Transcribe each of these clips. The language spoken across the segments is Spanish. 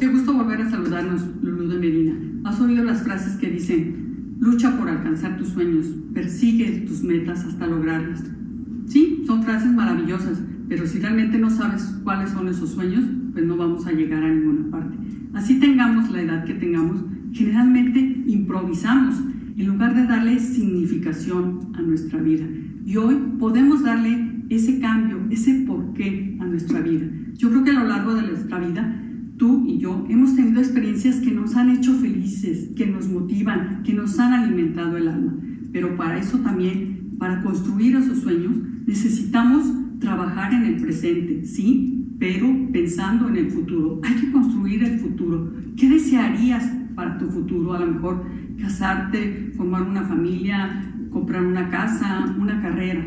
Qué gusto volver a saludarnos, Lulú de Medina. ¿Has oído las frases que dicen, lucha por alcanzar tus sueños, persigue tus metas hasta lograrlas? Sí, son frases maravillosas, pero si realmente no sabes cuáles son esos sueños, pues no vamos a llegar a ninguna parte. Así tengamos la edad que tengamos, generalmente improvisamos en lugar de darle significación a nuestra vida. Y hoy podemos darle ese cambio, ese porqué a nuestra vida. Yo creo que a lo largo de nuestra vida, yo hemos tenido experiencias que nos han hecho felices, que nos motivan, que nos han alimentado el alma. Pero para eso también, para construir esos sueños, necesitamos trabajar en el presente, sí, pero pensando en el futuro. Hay que construir el futuro. ¿Qué desearías para tu futuro? A lo mejor casarte, formar una familia, comprar una casa, una carrera.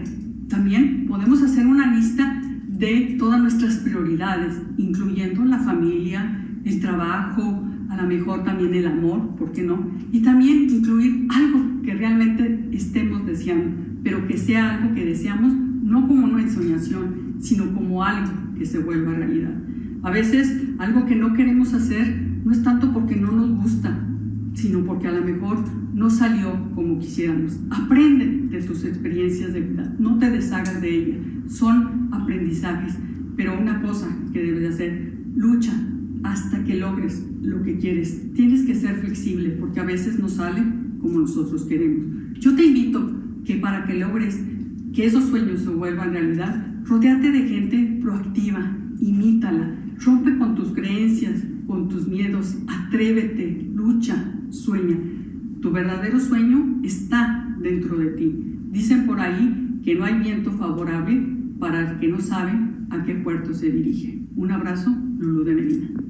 También podemos hacer una lista de todas nuestras prioridades, incluyendo la familia, el trabajo, a lo mejor también el amor, ¿por qué no? Y también incluir algo que realmente estemos deseando, pero que sea algo que deseamos no como una ensoñación, sino como algo que se vuelva realidad. A veces algo que no queremos hacer no es tanto porque no nos gusta, sino porque a lo mejor no salió como quisiéramos. Aprende de tus experiencias de vida, no te deshagas de ellas, son aprendizajes, pero una cosa que debes de hacer, lucha hasta que logres lo que quieres. Tienes que ser flexible porque a veces no sale como nosotros queremos. Yo te invito que para que logres que esos sueños se vuelvan realidad, rodeate de gente proactiva, imítala, rompe con tus creencias, con tus miedos, atrévete, lucha, sueña. Tu verdadero sueño está dentro de ti. Dicen por ahí que no hay viento favorable para el que no sabe a qué puerto se dirige. Un abrazo, Lulu de Medina.